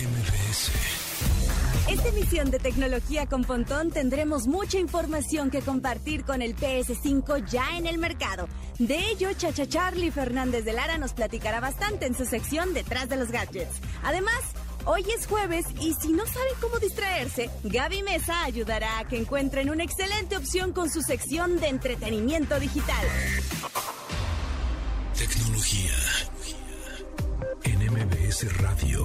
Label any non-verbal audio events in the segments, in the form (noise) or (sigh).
MBS. Esta emisión de Tecnología con Pontón tendremos mucha información que compartir con el PS5 ya en el mercado. De ello, Chacha Charlie Fernández de Lara nos platicará bastante en su sección Detrás de los Gadgets. Además, Hoy es jueves y si no saben cómo distraerse, Gaby Mesa ayudará a que encuentren una excelente opción con su sección de entretenimiento digital. Tecnología. En MBS Radio.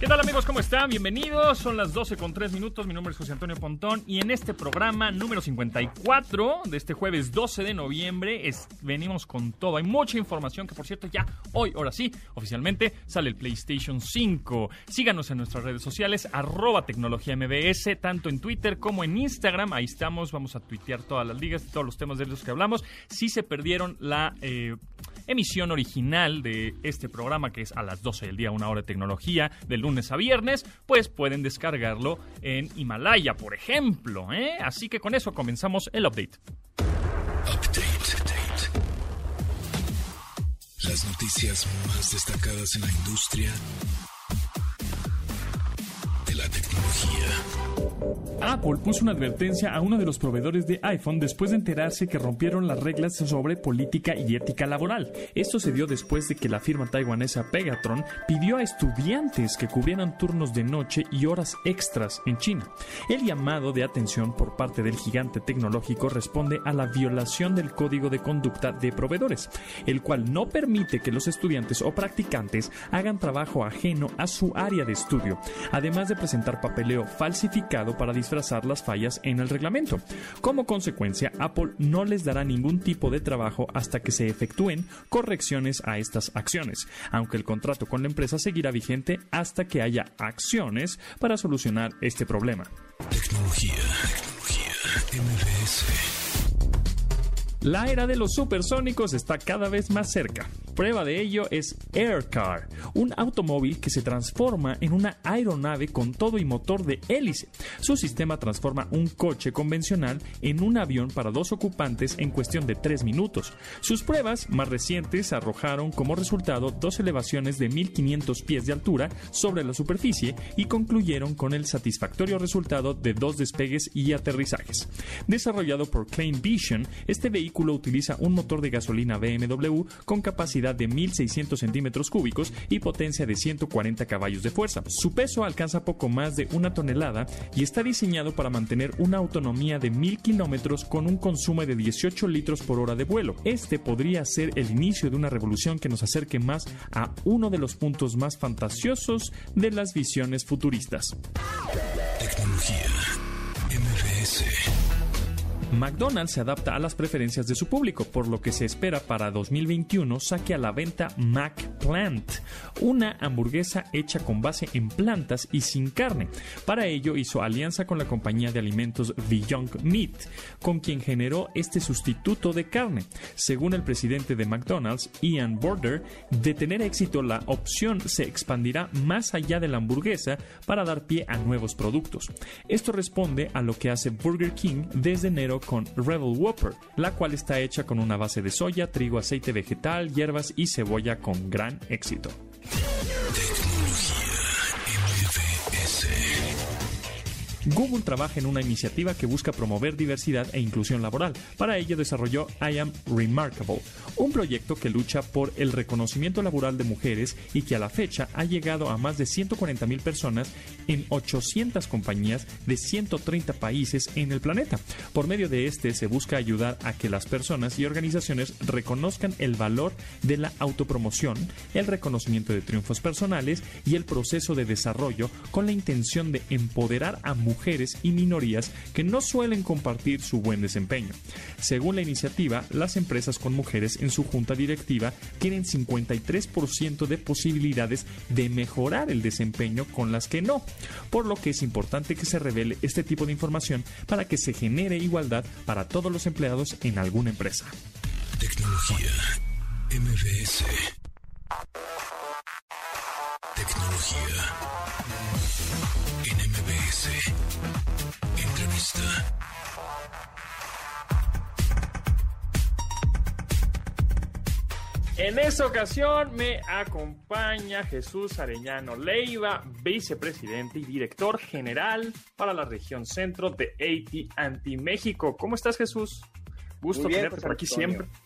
¿Qué tal amigos? ¿Cómo están? Bienvenidos. Son las 12 con 3 minutos. Mi nombre es José Antonio Pontón y en este programa número 54 de este jueves 12 de noviembre venimos con todo. Hay mucha información que por cierto ya hoy, ahora sí, oficialmente sale el PlayStation 5. Síganos en nuestras redes sociales, arroba tecnología MBS, tanto en Twitter como en Instagram. Ahí estamos, vamos a tuitear todas las ligas, todos los temas de los que hablamos. Si se perdieron la... Eh, emisión original de este programa, que es a las 12 del día, una hora de tecnología, de lunes a viernes, pues pueden descargarlo en Himalaya, por ejemplo. ¿eh? Así que con eso comenzamos el update. Update. Las noticias más destacadas en la industria Apple puso una advertencia a uno de los proveedores de iPhone después de enterarse que rompieron las reglas sobre política y ética laboral. Esto se dio después de que la firma taiwanesa Pegatron pidió a estudiantes que cubrieran turnos de noche y horas extras en China. El llamado de atención por parte del gigante tecnológico responde a la violación del código de conducta de proveedores, el cual no permite que los estudiantes o practicantes hagan trabajo ajeno a su área de estudio, además de presentar papeleo falsificado para disfrazar las fallas en el reglamento. Como consecuencia, Apple no les dará ningún tipo de trabajo hasta que se efectúen correcciones a estas acciones, aunque el contrato con la empresa seguirá vigente hasta que haya acciones para solucionar este problema. Tecnología, tecnología. La era de los supersónicos está cada vez más cerca. Prueba de ello es Aircar, un automóvil que se transforma en una aeronave con todo y motor de hélice. Su sistema transforma un coche convencional en un avión para dos ocupantes en cuestión de tres minutos. Sus pruebas más recientes arrojaron como resultado dos elevaciones de 1500 pies de altura sobre la superficie y concluyeron con el satisfactorio resultado de dos despegues y aterrizajes. Desarrollado por Klein Vision, este vehículo utiliza un motor de gasolina BMW con capacidad de 1.600 centímetros cúbicos y potencia de 140 caballos de fuerza. Su peso alcanza poco más de una tonelada y está diseñado para mantener una autonomía de 1.000 kilómetros con un consumo de 18 litros por hora de vuelo. Este podría ser el inicio de una revolución que nos acerque más a uno de los puntos más fantasiosos de las visiones futuristas. Tecnología. McDonald's se adapta a las preferencias de su público, por lo que se espera para 2021 saque a la venta McPlant, una hamburguesa hecha con base en plantas y sin carne. Para ello hizo alianza con la compañía de alimentos Beyond Meat, con quien generó este sustituto de carne. Según el presidente de McDonald's, Ian Border, de tener éxito la opción se expandirá más allá de la hamburguesa para dar pie a nuevos productos. Esto responde a lo que hace Burger King desde enero con Rebel Whopper, la cual está hecha con una base de soya, trigo, aceite vegetal, hierbas y cebolla con gran éxito. Google trabaja en una iniciativa que busca promover diversidad e inclusión laboral. Para ello desarrolló I Am Remarkable, un proyecto que lucha por el reconocimiento laboral de mujeres y que a la fecha ha llegado a más de 140 mil personas en 800 compañías de 130 países en el planeta. Por medio de este se busca ayudar a que las personas y organizaciones reconozcan el valor de la autopromoción, el reconocimiento de triunfos personales y el proceso de desarrollo con la intención de empoderar a mujeres mujeres y minorías que no suelen compartir su buen desempeño. Según la iniciativa, las empresas con mujeres en su junta directiva tienen 53% de posibilidades de mejorar el desempeño con las que no, por lo que es importante que se revele este tipo de información para que se genere igualdad para todos los empleados en alguna empresa. En MBS. Entrevista. En esta ocasión me acompaña Jesús Arellano Leiva, vicepresidente y director general para la región centro de AT&T México. ¿Cómo estás, Jesús? Gusto Muy bien, tenerte pues, por aquí Antonio. siempre.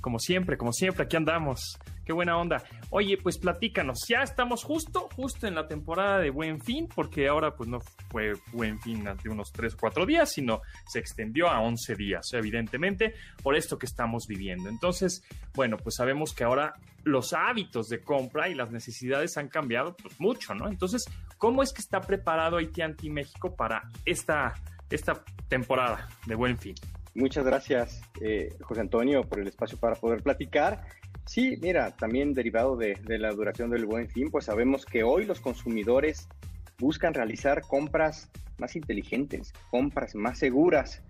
Como siempre, como siempre, aquí andamos. Qué buena onda. Oye, pues platícanos, ya estamos justo, justo en la temporada de Buen Fin, porque ahora pues no fue Buen Fin de unos 3 o 4 días, sino se extendió a 11 días, evidentemente, por esto que estamos viviendo. Entonces, bueno, pues sabemos que ahora los hábitos de compra y las necesidades han cambiado pues, mucho, ¿no? Entonces, ¿cómo es que está preparado AT&T México para esta, esta temporada de Buen Fin? Muchas gracias, eh, José Antonio, por el espacio para poder platicar. Sí, mira, también derivado de, la duración del buen fin, pues sabemos que hoy los consumidores buscan realizar compras más inteligentes, compras más seguras.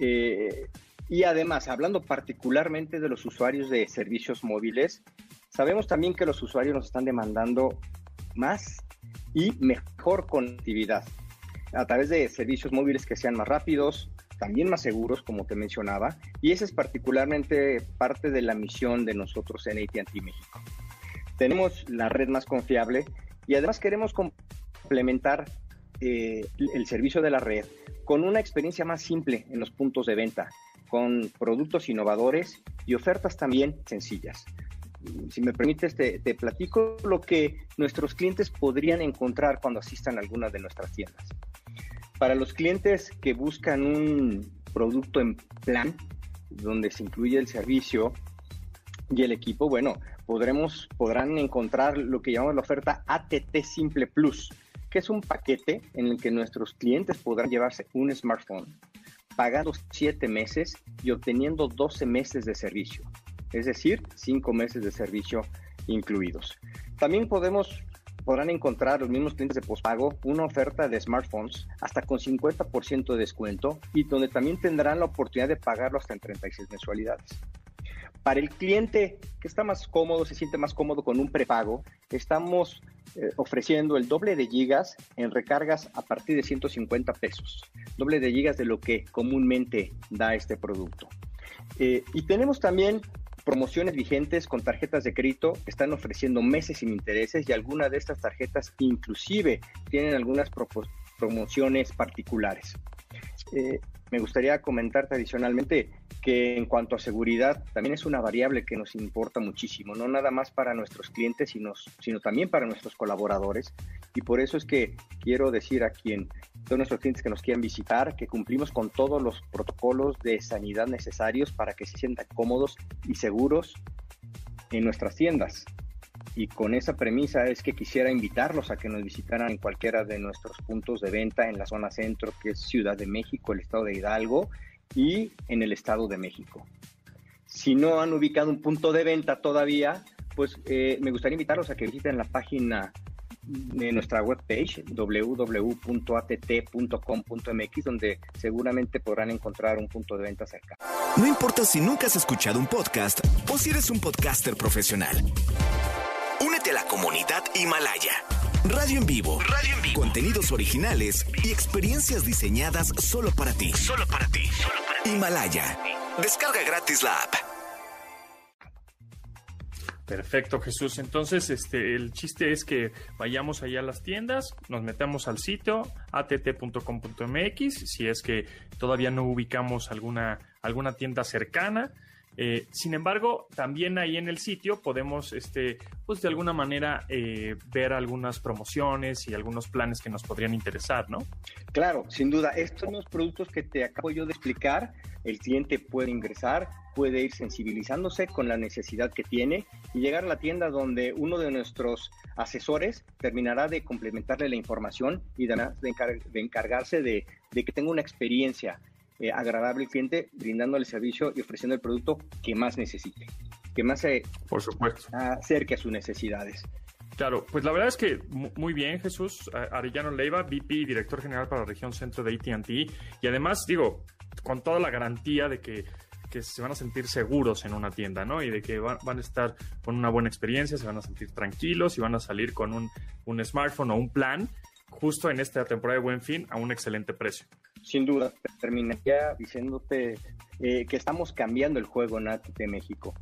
Eh, y además, hablando particularmente de los usuarios de servicios móviles, sabemos también que los usuarios nos están demandando más y mejor conectividad a través de servicios móviles que sean más rápidos, también más seguros, como te mencionaba, y esa es particularmente parte de la misión de nosotros en AT&T México. Tenemos la red más confiable y además queremos complementar eh, el servicio de la red con una experiencia más simple en los puntos de venta, con productos innovadores y ofertas también sencillas. Si me permites, te, te platico lo que nuestros clientes podrían encontrar cuando asistan a alguna de nuestras tiendas. Para los clientes que buscan un producto en plan, donde se incluye el servicio y el equipo, bueno, podremos, podrán encontrar lo que llamamos la oferta ATT Simple Plus, que es un paquete en el que nuestros clientes podrán llevarse un smartphone, pagando 7 meses y obteniendo 12 meses de servicio, es decir, 5 meses de servicio incluidos. También podemos podrán encontrar los mismos clientes de pospago una oferta de smartphones hasta con 50% de descuento y donde también tendrán la oportunidad de pagarlo hasta en 36 mensualidades. Para el cliente que está más cómodo, se siente más cómodo con un prepago, estamos eh, ofreciendo el doble de gigas en recargas a partir de 150 pesos, doble de gigas de lo que comúnmente da este producto. Eh, y tenemos también promociones vigentes con tarjetas de crédito están ofreciendo meses sin intereses y algunas de estas tarjetas inclusive tienen algunas promociones particulares. Eh, me gustaría comentarte adicionalmente que en cuanto a seguridad también es una variable que nos importa muchísimo, no nada más para nuestros clientes, sino, sino también para nuestros colaboradores. Y por eso es que quiero decir a quien, todos nuestros clientes que nos quieran visitar, que cumplimos con todos los protocolos de sanidad necesarios para que se sientan cómodos y seguros en nuestras tiendas. Y con esa premisa es que quisiera invitarlos a que nos visitaran en cualquiera de nuestros puntos de venta en la zona centro, que es Ciudad de México, el estado de Hidalgo, y en el Estado de México. Si no han ubicado un punto de venta todavía, pues eh, me gustaría invitarlos a que visiten la página de nuestra webpage www.att.com.mx donde seguramente podrán encontrar un punto de venta cerca. No importa si nunca has escuchado un podcast o si eres un podcaster profesional. Únete a la comunidad Himalaya. Radio en vivo. Radio en vivo. Contenidos originales y experiencias diseñadas solo para ti. Solo para ti. Himalaya. Descarga gratis la app. Perfecto, Jesús. Entonces, este, el chiste es que vayamos allá a las tiendas, nos metamos al sitio att.com.mx, si es que todavía no ubicamos alguna, alguna tienda cercana, Eh, sin embargo, también ahí en el sitio podemos, este, pues de alguna manera, eh, ver algunas promociones y algunos planes que nos podrían interesar, ¿no? Claro, sin duda. Estos son los productos que te acabo yo de explicar. El cliente puede ingresar, puede ir sensibilizándose con la necesidad que tiene y llegar a la tienda donde uno de nuestros asesores terminará de complementarle la información y de, de encargarse de, de que tenga una experiencia eh, agradable al cliente, brindándole el servicio y ofreciendo el producto que más necesite, que más se Por supuesto. acerque a sus necesidades. Claro, pues la verdad es que muy bien, Jesús. Arellano Leiva, VP y director general para la región centro de ATT. Y además, digo, con toda la garantía de que, que, se van a sentir seguros en una tienda, ¿no? Y de que van, a estar con una buena experiencia, se van a sentir tranquilos y van a salir con un, un smartphone o un plan justo en esta temporada de Buen Fin a un excelente precio sin duda, terminaría diciéndote eh, que estamos cambiando el juego en ATT México.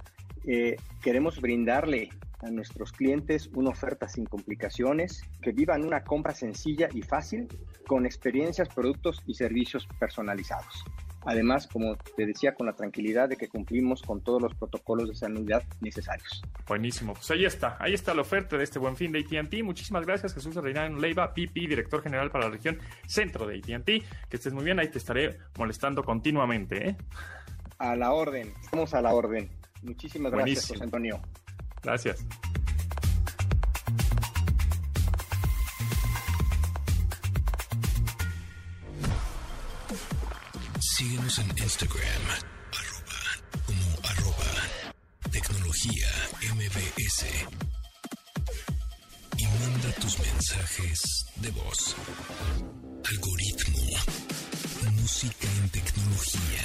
Eh, queremos brindarle a nuestros clientes una oferta sin complicaciones, que vivan una compra sencilla y fácil, con experiencias, productos y servicios personalizados. Además, como te decía, con la tranquilidad de que cumplimos con todos los protocolos de sanidad necesarios. Buenísimo. Pues ahí está. Ahí está la oferta de este buen fin de ATT. Muchísimas gracias, Jesús Reinaldo Leiva, PP, director general para la región centro de ATT. Que estés muy bien. Ahí te estaré molestando continuamente. ¿eh? A la orden. Estamos a la orden. Muchísimas gracias, José Antonio. Gracias. Síguenos en Instagram, arroba, como arroba, tecnología MBS. Y manda tus mensajes de voz. Algoritmo, música en tecnología.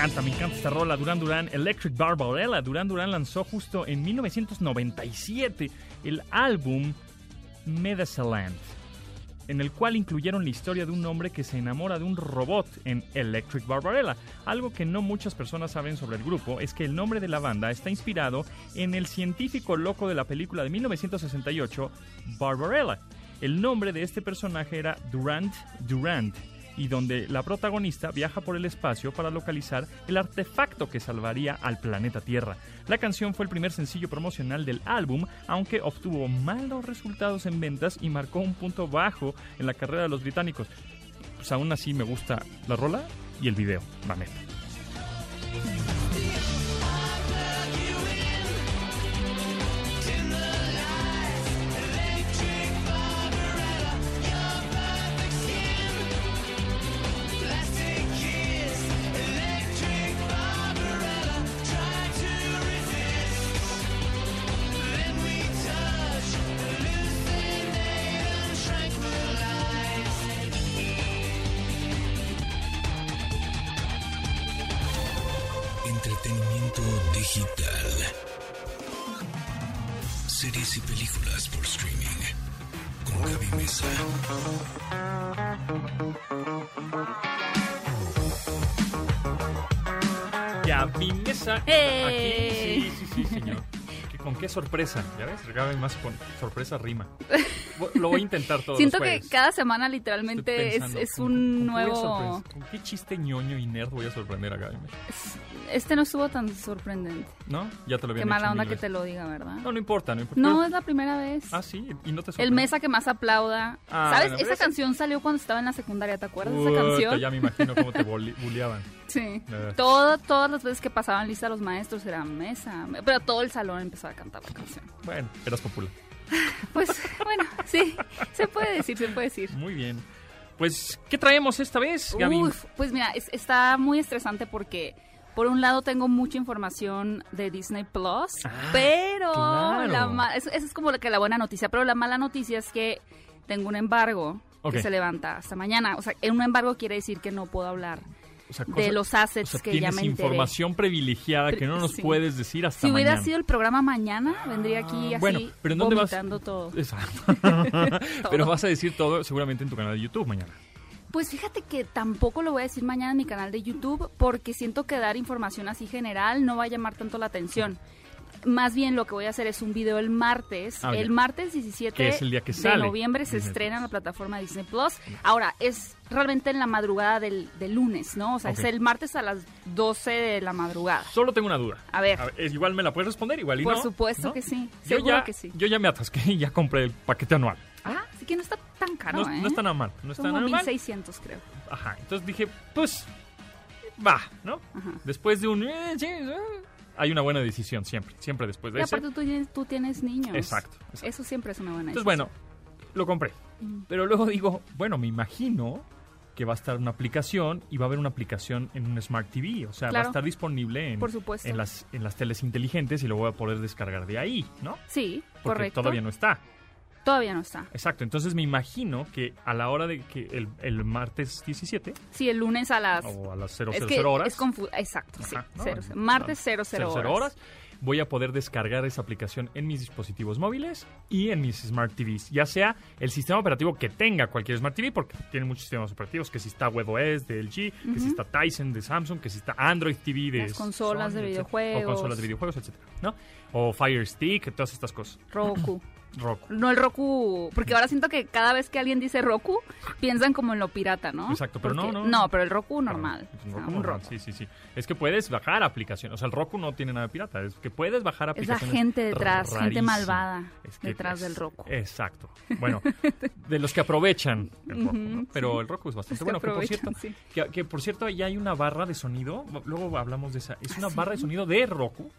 Encanta, me encanta esta rola. Duran Duran, Electric Barbarella. Duran Duran lanzó justo en 1997 el álbum Medicaland, en el cual incluyeron la historia de un hombre que se enamora de un robot en Electric Barbarella. Algo que no muchas personas saben sobre el grupo es que el nombre de la banda está inspirado en el científico loco de la película de 1968, Barbarella. El nombre de este personaje era Durant Durant y donde la protagonista viaja por el espacio para localizar el artefacto que salvaría al planeta Tierra. La canción fue el primer sencillo promocional del álbum, aunque obtuvo malos resultados en ventas y marcó un punto bajo en la carrera de los británicos. Pues aún así me gusta la rola y el video, la. Qué sorpresa, ¿ya ves? Regálame más con sorpresa rima. Lo voy a intentar todo. Siento que cada semana literalmente es, un nuevo... ¿Con qué chiste ñoño y nerd voy a sorprender a Gaby? Este no estuvo tan sorprendente. ¿No? Ya te lo había Qué mala onda que te lo diga, ¿verdad? No, no importa, no importa. No, es la primera vez. Ah, sí, y no te sorprende. El mesa que más aplauda. Ah, ¿Sabes? esa canción salió cuando estaba en la secundaria, ¿te acuerdas de esa canción? Ya me imagino cómo te (laughs) bulleaban. Sí. todas las veces que pasaban lista los maestros era mesa. Pero todo el salón empezaba a cantar la canción. Bueno, eras popular. (laughs) Pues bueno, sí, se puede decir, se puede decir. Muy bien. Pues, ¿qué traemos esta vez, Gaby? pues mira, está muy estresante porque por un lado tengo mucha información de Disney Plus, ah, pero la esa es como que la buena noticia, pero la mala noticia es que tengo un embargo que se levanta hasta mañana. O sea, un embargo quiere decir que no puedo hablar O sea, de los assets o sea, que ya me enteré. información privilegiada que no nos Sí. puedes decir hasta Si hubiera mañana. sido el programa mañana, vendría aquí así bueno, pero ¿en dónde vas? todo. Exacto. (laughs) (laughs) Pero vas a decir todo seguramente en tu canal de YouTube mañana. Pues fíjate que tampoco lo voy a decir mañana en mi canal de YouTube porque siento que dar información así general no va a llamar tanto la atención. Más bien lo que voy a hacer es un video el martes. Ah, el martes 17 Que es el día que de sale noviembre se estrena en la plataforma Disney Plus. Ahora, es realmente en la madrugada del, del lunes, ¿no? O sea, es el martes a las 12 de la madrugada. Solo tengo una duda. A ver. igual me la puedes responder, igual y Por no, supuesto ¿no? que sí. Yo Seguro ya, que sí. yo ya me atasqué y ya compré el paquete anual. Ah, sí que no está tan caro, no, ¿eh? no está nada mal. No está Como nada mal. 1600, creo. Ajá. Entonces dije, pues, va, ¿no? Ajá. Después de un... eh, sí, eh, hay una buena decisión siempre. Siempre después de Y ese. aparte tú tienes, tú tienes niños. Exacto, exacto. Eso siempre es una buena Entonces, decisión. bueno, lo compré. Pero luego digo, bueno, me imagino que va a estar una aplicación y va a haber una aplicación en un Smart TV. O sea, va a estar disponible en, Por supuesto. en, las, en las teles inteligentes y lo voy a poder descargar de ahí, ¿no? Sí, Porque correcto. todavía no está. Todavía no está. Exacto. Entonces me imagino que a la hora de que el, el martes 17 Sí, el lunes a las... o a las 000 es que horas. es confu- Exacto, sí. ¿no? Cero, cero. Martes 00 00 horas. horas. Voy a poder descargar esa aplicación en mis dispositivos móviles y en mis Smart TVs, ya sea el sistema operativo que tenga cualquier Smart TV, porque tiene muchos sistemas operativos, que si está WebOS de LG, que si está Tyson de Samsung, que si está Android TV de Las consolas de Sony, etcétera, videojuegos. o consolas de videojuegos, etcétera, ¿no? O Fire Stick, todas estas cosas. Roku. (clears throat) Roku. No el Roku, porque ahora siento que cada vez que alguien dice Roku, piensan como en lo pirata, ¿no? Exacto, pero no, Porque- no. No, pero el Roku normal. Es o un sea, Roku un normal, Roku. Sí, sí, sí. Es que puedes bajar aplicaciones. O sea, el Roku no tiene nada de pirata. Es que puedes bajar aplicaciones. gente detrás, gente malvada Es que detrás es- del Roku. Exacto. Bueno, (laughs) de los que aprovechan el Roku, ¿no? Pero el Roku es bastante Los bueno. Que por, cierto, sí. que, que por cierto, ya hay una barra de sonido. Luego hablamos de esa. Es una ¿Ah, barra de sonido de Roku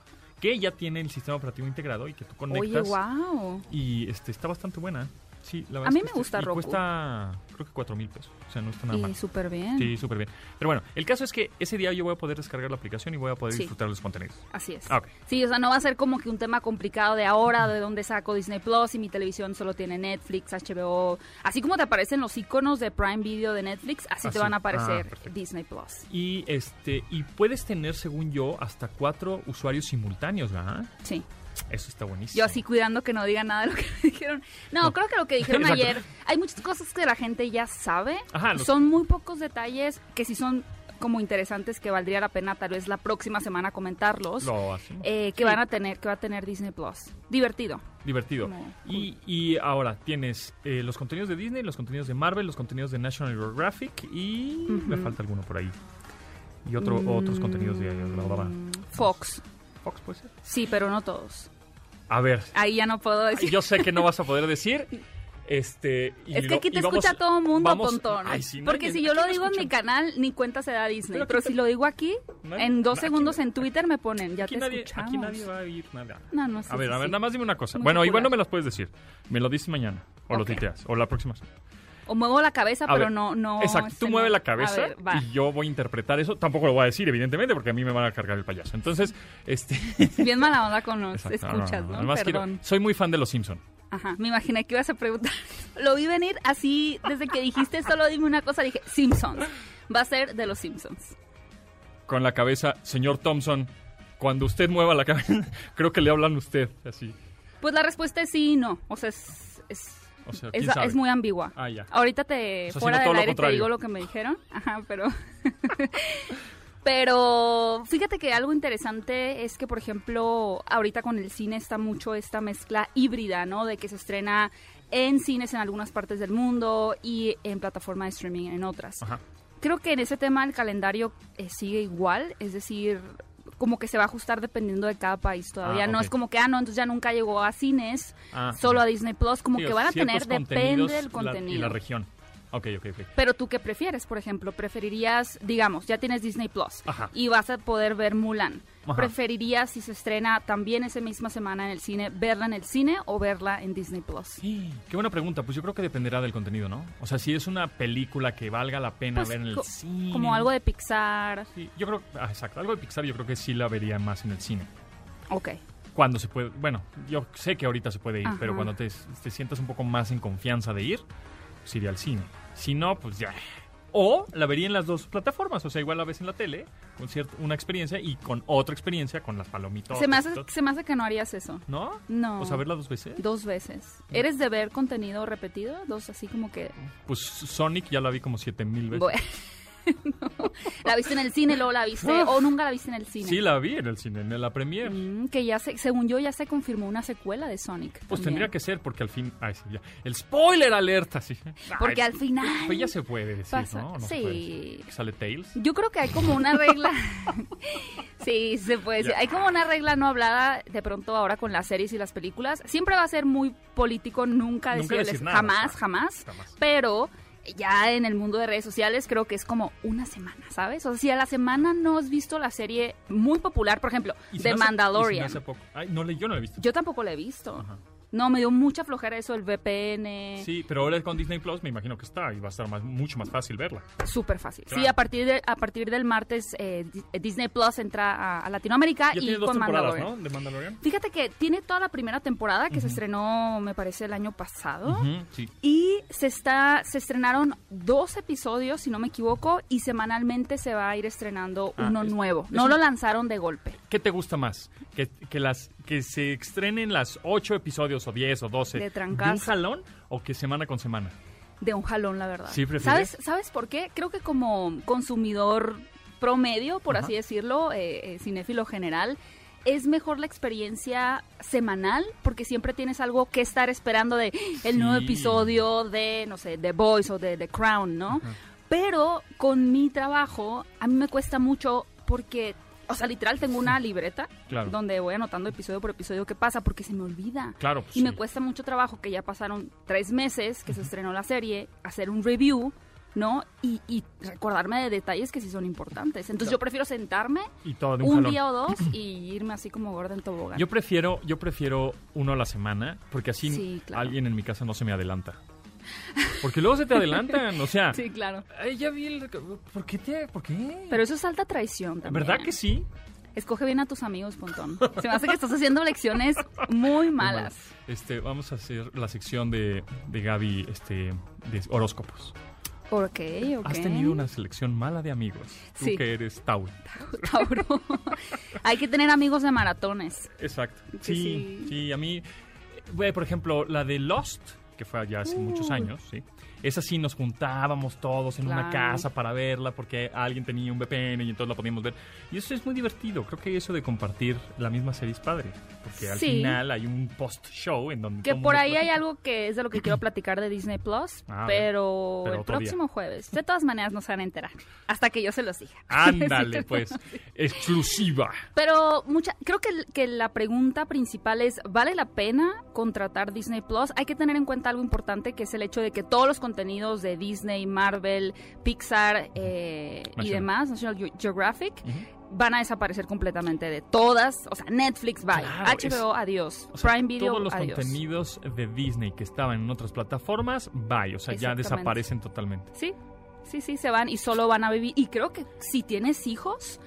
que ya tiene el sistema operativo integrado y que tú Oye, conectas. wow. Y este está bastante buena. Sí, la verdad A es mí que me este- gusta y Roku. cuesta, creo que 4 mil pesos. O sea, no está nada mal. Y súper bien. Sí, súper bien. Pero bueno, el caso es que ese día yo voy a poder descargar la aplicación y voy a poder Sí. disfrutar los contenidos. Así es. Ah. Sí, o sea, no va a ser como que un tema complicado de ahora, de dónde saco Disney Plus y mi televisión solo tiene Netflix, HBO. Así como te aparecen los iconos de Prime Video de Netflix, así Ah, te van a Ah, aparecer. Disney Plus. Y este y puedes tener, según yo, hasta cuatro usuarios simultáneos, ¿verdad? Sí. Eso está buenísimo. Yo así cuidando que no diga nada de lo que (laughs) me dijeron. No, No. creo que lo que dijeron ayer, hay muchas cosas que la gente ya sabe. Ajá, los- Son muy pocos detalles que sí son como interesantes que valdría la pena tal vez la próxima semana comentarlos. Lo hacen. eh, que Sí. van a tener, que va a tener Disney Plus. Divertido. Divertido. como Y, y ahora tienes eh, los contenidos de Disney, los contenidos de Marvel, los contenidos de National Geographic y me falta alguno por ahí. Y otro, otros contenidos de bla, bla, bla. Mm, Fox. Fox, puede ser. Sí, pero no todos. A ver, Ahí ya no puedo decir. yo sé que no vas a poder decir. Este, y es que aquí te y vamos- escucha todo el mundo, vamos- Pontón. Ay, sí, no, Porque si yo lo digo en mi canal, ni cuenta se da Disney. Pero si lo digo aquí, Nadie- en dos segundos en Twitter me ponen, ya Aquí te nadie, escuchamos. aquí nadie va a oír nada. No, no, sí, a ver, sí, a ver, sí. nada más dime una cosa. Muy bueno, igual no me las puedes decir. Me lo dices mañana. O lo Ok. tuiteas. O la próxima semana. O muevo la cabeza, A pero ver, no, no. Exacto, este, tú mueves la cabeza ver, y yo voy a interpretar eso. Tampoco lo voy a decir, evidentemente, porque a mí me van a cargar el payaso. Entonces, este. (laughs) Bien mala onda con los exacto, no, no, escuchas, no, ¿no? además quiero- soy muy fan de Los Simpson. Ajá, me imaginé que ibas a preguntar. (laughs) Lo vi venir así, desde que dijiste solo dime una cosa, dije Simpsons. Va a ser de los Simpsons. Con la cabeza, señor Thompson, cuando usted mueva la cabeza, (laughs) creo que le hablan a usted, así. Pues la respuesta es sí y no. O sea, es. es O sea, es, ¿quién sabe? es muy ambigua. Ah, ya. Ahorita te, O sea, fuera del aire te digo lo que me dijeron. (laughs) Ajá, pero... (laughs) pero fíjate que algo interesante es que, por ejemplo, ahorita con el cine está mucho esta mezcla híbrida, ¿no? De que se estrena en cines en algunas partes del mundo y en plataforma de streaming en otras. Ajá. Creo que en ese tema el calendario eh, sigue igual, es decir, como que se va a ajustar dependiendo de cada país todavía. Ah, No es como que, ah, no, entonces ya nunca llegó a cines, Ah, solo a Disney Plus, como sí, que van a tener, depende del la- contenido. y la región. Ok, ok, ok. Pero tú qué prefieres, por ejemplo, preferirías, digamos, ya tienes Disney Plus Ajá. y vas a poder ver Mulan. Ajá. ¿Preferirías si se estrena también esa misma semana en el cine, verla en el cine o verla en Disney Plus? Sí, qué buena pregunta. Pues yo creo que dependerá del contenido, ¿no? O sea, si es una película que valga la pena Pues, ver en el co- cine. Como algo de Pixar. Sí, yo creo, ah, exacto, algo de Pixar yo creo que sí la vería más en el cine. Ok. Cuando se puede, bueno, yo sé que ahorita se puede ir, Ajá. pero cuando te, te sientas un poco más en confianza de ir, pues iría al cine. Si no, pues ya, O la vería en las dos plataformas, o sea, igual la ves en la tele, con cierta, una experiencia y con otra experiencia con las palomitas. Se me, hace, se me hace que no harías eso. ¿No? No. O sea, verla dos veces. Dos veces. ¿Eres de ver contenido repetido? Dos, así como que... Pues Sonic ya la vi como siete mil veces. Bueno. (laughs) No. La viste en el cine, luego la viste... o nunca la viste en el cine. Sí, la vi en el cine, en la premiere. Mm, que ya se, según yo ya se confirmó una secuela de Sonic. Pues también. tendría que ser, porque al fin. Ay, sí, ya. El spoiler alerta, sí. Porque Ay, al final... Pues ya se puede decir, Pasa- ¿no? No sí. decir. Sale Tails. Yo creo que hay como una regla. (laughs) sí, se puede decir. Ya. Hay como una regla no hablada de pronto ahora con las series y las películas. Siempre va a ser muy político nunca, Nunca decirles decir nada, jamás, ajá. jamás. Jamás. Pero ya en el mundo de redes sociales creo que es como una semana, ¿sabes? O sea, si a la semana no has visto la serie muy popular, por ejemplo, me Mandalorian. hace poco. Ay, no, le- yo no la he visto. Yo tampoco la he visto. Ajá. No, me dio mucha flojera eso, el VPN. Sí, pero ahora con Disney Plus me imagino que está y va a estar más, mucho más fácil verla. Súper fácil. Claro. Sí, a partir, de, a partir del martes eh, Di- Disney Plus entra a, a Latinoamérica Ya y tiene dos con temporadas, Mandalorian. ¿no? De Mandalorian. Fíjate que tiene toda la primera temporada que se estrenó, me parece, el año pasado. Sí. Y se está se estrenaron dos episodios, si no me equivoco, y semanalmente se va a ir estrenando Ah, uno es- nuevo. es No un- lo lanzaron de golpe. ¿Qué te gusta más? ¿Que, que, las, que se estrenen las ocho episodios o 10 o 12 De un trancazo. jalón o que semana con semana? De un jalón, la verdad. ¿Sí prefieres? ¿Sabes, ¿Sabes por qué? Creo que como consumidor promedio, por Ajá. así decirlo, eh, eh, cinéfilo general, es mejor la experiencia semanal porque siempre tienes algo que estar esperando de el nuevo episodio de, no sé, The Boys o de The Crown, ¿no? Ajá. Pero con mi trabajo a mí me cuesta mucho porque, o sea, literal tengo una libreta Claro. donde voy anotando episodio por episodio qué pasa porque se me olvida. Claro, pues Y me cuesta mucho trabajo que ya pasaron tres meses que se estrenó la serie, hacer un review, ¿no? Y, y recordarme de detalles que sí son importantes. Entonces Claro. yo prefiero sentarme Y todo de un, día o dos (clears throat) y irme así como gorda en tobogán. Yo prefiero, yo prefiero uno a la semana, porque así Sí, claro. alguien en mi casa no se me adelanta. Porque luego se te adelantan, o sea, (laughs) Sí, claro. "Ay, ya vi el... ¿Por qué te...? ¿Por qué? Pero eso es alta traición también. ¿Verdad que sí? Escoge bien a tus amigos, Pontón. Se me hace que estás haciendo lecciones muy malas. Este, vamos a hacer la sección de, de Gaby, este, de horóscopos. Ok, ok. Has tenido una selección mala de amigos. Tú Sí. que eres Tauro. (laughs) Tauro. Hay que tener amigos de maratones. Exacto. Sí, Sí, sí. sí, a mí, eh, güey, por ejemplo, la de Lost, que fue ya hace muchos años, ¿sí? Esa sí nos juntábamos todos en una Claro. casa para verla porque alguien tenía un VPN y entonces la podíamos ver. Y eso es muy divertido. Creo que eso de compartir la misma serie es padre. Porque al Sí. final hay un post-show en donde... Que por ahí hay platica. algo que es de lo que quiero platicar de Disney Plus, (clears throat) Ah, pero, pero el otro día. próximo jueves. De todas maneras no se van a enterar hasta que yo se los diga. (laughs) Ándale, Sí, pues. Exclusiva. Pero mucha, creo que, que la pregunta principal es, ¿vale la pena contratar Disney Plus? Hay que tener en cuenta algo importante que es el hecho de que todos los contenidos de Disney, Marvel, Pixar eh, y demás, National Ge- Geographic, van a desaparecer completamente de todas. O sea, Netflix, bye. Claro, HBO, adiós. O sea, Prime Video, todos los adiós. contenidos de Disney que estaban en otras plataformas, bye. O sea, ya desaparecen totalmente. Sí, sí, sí, se van y solo van a vivir. Y creo que si tienes hijos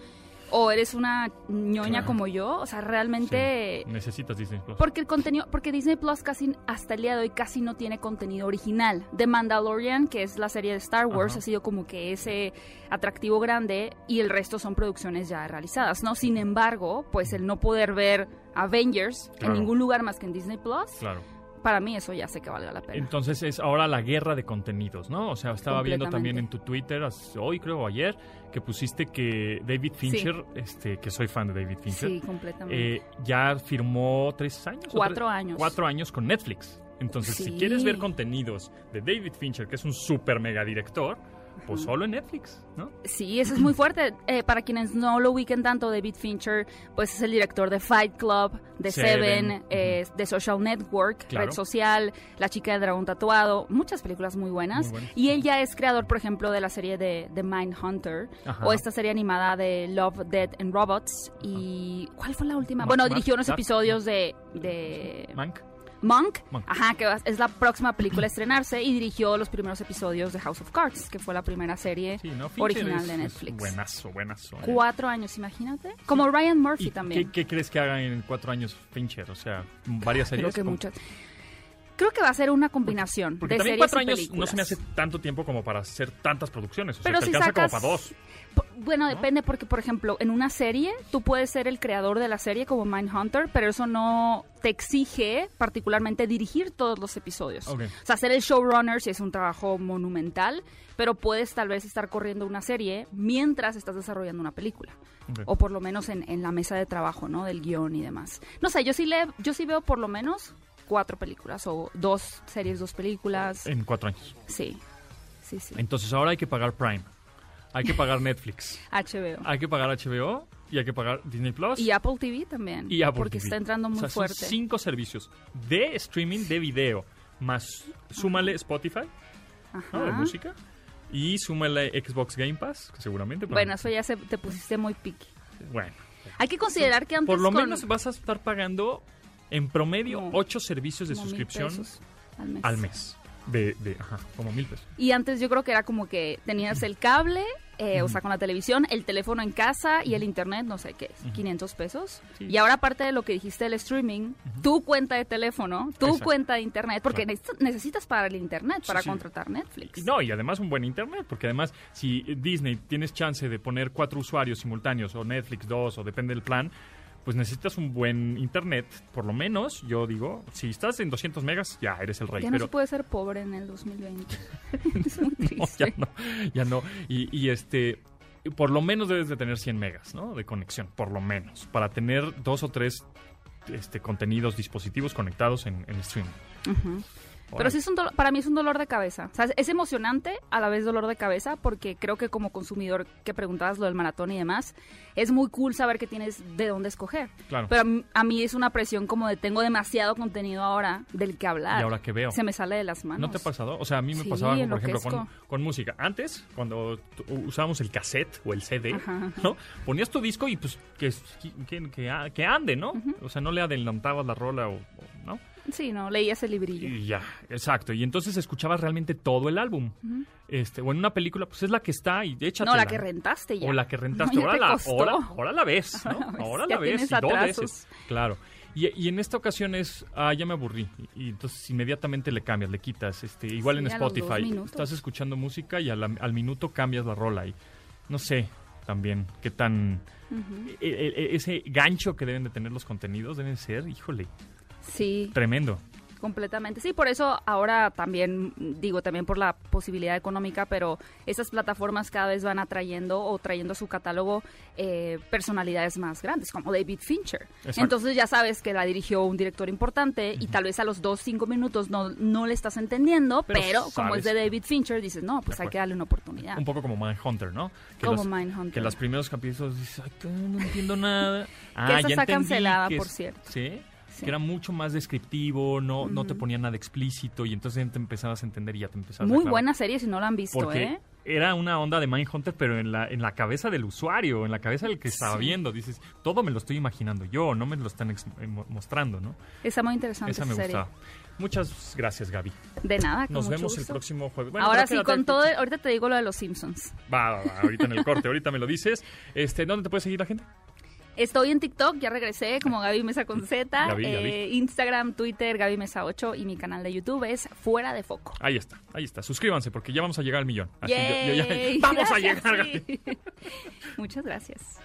o eres una ñoña Claro. como yo, o sea, realmente... Sí, necesitas Disney Plus. Porque el contenido, porque Disney Plus casi hasta el día de hoy casi no tiene contenido original. The Mandalorian, que es la serie de Star Wars, Ajá. ha sido como que ese atractivo grande y el resto son producciones ya realizadas, ¿no? Sin embargo, pues el no poder ver Avengers Claro. en ningún lugar más que en Disney Plus, Claro. Para mí eso ya sé que valga la pena. Entonces es ahora la guerra de contenidos, ¿no? O sea, estaba viendo también en tu Twitter, hoy creo o ayer, que pusiste que David Fincher, este, que soy fan de David Fincher, Sí, completamente. eh, ya firmó tres años. Cuatro tres- años. Cuatro años con Netflix. Entonces, si quieres ver contenidos de David Fincher, que es un super mega director, pues solo en Netflix, ¿no? Sí, eso es muy fuerte. Eh, para quienes no lo ubiquen tanto, David Fincher, pues es el director de Fight Club, de Seven, Seven, eh, de Social Network, Claro. Red Social, La chica del dragón tatuado, muchas películas muy buenas. Muy buenas. Y él ya es creador, por ejemplo, de la serie de, de Mindhunter Ajá. o esta serie animada de Love, Dead and Robots. ¿Y cuál fue la última? Ma- bueno, dirigió unos episodios de, de Mank. Monk, Monk. ajá, que es la próxima película a estrenarse y dirigió los primeros episodios de House of Cards, que fue la primera serie Sí, ¿no? Fincher original es- de Netflix. buenazo, buenazo. ¿eh? Cuatro años, imagínate. Como Ryan Murphy ¿Y también. ¿qué, qué crees que hagan en cuatro años Fincher? O sea, varias Creo series. que ¿Cómo? muchas. Creo que va a ser una combinación Porque de también series cuatro y años películas. no se me hace tanto tiempo como para hacer tantas producciones. O Pero sea, si te alcanza sacas... como para dos. Bueno, depende porque, por ejemplo, en una serie tú puedes ser el creador de la serie como Mindhunter, pero eso no te exige particularmente dirigir todos los episodios. Ok. O sea, ser el showrunner sí es un trabajo monumental, pero puedes tal vez estar corriendo una serie mientras estás desarrollando una película. O por lo menos en, en la mesa de trabajo, ¿no? Del guion y demás. No sé, yo sí, le, yo sí veo por lo menos cuatro películas o dos series, dos películas. En cuatro años. Sí, sí, sí. Entonces ahora hay que pagar Prime. Hay que pagar Netflix. (laughs) HBO. Hay que pagar HBO y hay que pagar Disney Plus. Y Apple TV también. y Apple Porque TV. está entrando muy O sea, son fuerte. cinco servicios de streaming de video. Más súmale Spotify, ¿no? De Ajá. música. Y súmale Xbox Game Pass, que seguramente. Bueno, eso ya se, te pusiste muy piqui. Bueno. Hay que considerar que antes Por lo con- menos vas a estar pagando en promedio Como- ocho servicios de suscripción al mes. al mes. De, de, ajá, como mil pesos. Y antes yo creo que era como que tenías el cable, eh, o sea, con la televisión, el teléfono en casa y el internet, no sé qué, es, 500 pesos. Sí. Y ahora aparte de lo que dijiste del streaming, tu cuenta de teléfono, tu Exacto. cuenta de internet, porque Claro. necesitas, necesitas pagar el internet para sí. contratar Netflix. No, y además un buen internet, porque además si Disney tienes chance de poner cuatro usuarios simultáneos o Netflix dos o depende del plan, pues necesitas un buen internet, por lo menos, yo digo, si estás en 200 megas, ya eres el rey. ya no pero se puede ser pobre en el 2020. (laughs) (laughs) es muy no, triste. ya no, ya no. Y, y este, por lo menos debes de tener 100 megas, ¿no? De conexión, por lo menos, para tener dos o tres este, contenidos, dispositivos conectados en, en streaming. Pero sí es un dolo- para mí es un dolor de cabeza. O sea, es emocionante, a la vez dolor de cabeza, porque creo que como consumidor que preguntabas lo del maratón y demás, es muy cool saber que tienes de dónde escoger. Claro. Pero a mí- a mí es una presión como de tengo demasiado contenido ahora del que hablar. ¿Y ahora qué veo? Se me sale de las manos. ¿No te ha pasado? O sea, a mí me Sí, pasaba, por ejemplo, con, con música. Antes, cuando usábamos el cassette o el CD, Ajá. ¿no? Ponías tu disco y pues que, que, que, que ande, ¿no? O sea, no le adelantabas la rola o, o- ¿no? Sí, no, leías el librillo. Y ya, exacto. Y entonces escuchabas realmente todo el álbum. este O en una película, pues es la que está y échatela. No, la que rentaste ya. O la que (laughs) rentaste. No, ahora, la, ahora, ahora la ves, (laughs) ¿no? Ahora la ves, Ahora ya la ves tienes y dos veces. Claro. Y, y en esta ocasión es, ah, ya me aburrí. Y, y entonces inmediatamente le cambias, le quitas. este Igual Sí, en Spotify. Estás escuchando música y la- al minuto cambias la rola. Y no sé también qué tan... e- e- e- ese gancho que deben de tener los contenidos deben ser, híjole, Sí, tremendo. Completamente. Sí, por eso ahora también, digo, también por la posibilidad económica, pero esas plataformas cada vez van atrayendo o trayendo a su catálogo eh, personalidades más grandes, como David Fincher. Exacto. Entonces ya sabes que la dirigió un director importante y tal vez a los dos, cinco minutos no, no le estás entendiendo, Pero pero, como es de. David Fincher, dices, no, pues hay que darle una oportunidad. Un poco como Mindhunter, ¿no? Que Como los, Mindhunter. Que los primeros capítulos dices, "Ay, que no entiendo nada. (laughs) Ah, esa ya está entendí cancelada, que por cierto. ¿Sí? Sí. Que era mucho más descriptivo, no, no te ponía nada explícito y entonces te empezabas a entender y ya te empezabas a Muy buena serie si no la han visto, Porque ¿eh? era una onda de Mindhunter, pero en la, en la cabeza del usuario, en la cabeza del que estaba Sí. viendo. Dices, todo me lo estoy imaginando yo, no me lo están ex- eh, mo- mostrando, ¿no? Está muy interesante Esa me esa serie. gustaba. Muchas gracias, Gaby. De nada, con Nos mucho vemos el próximo jueves. Bueno, Ahora sí, con todo, ahorita te digo lo de los Simpsons. Va, va, va, ahorita en el corte, ahorita me lo dices. Este, ¿Dónde te puede seguir la gente? Estoy en TikTok, ya regresé como Gaby Mesa con Z, vi. eh, Instagram, Twitter, Gaby Mesa 8 y mi canal de YouTube es Fuera de Foco. Ahí está, ahí está. Suscríbanse porque ya vamos a llegar al millón. Así ya- (laughs) vamos a llegar. sí. (laughs) Muchas gracias.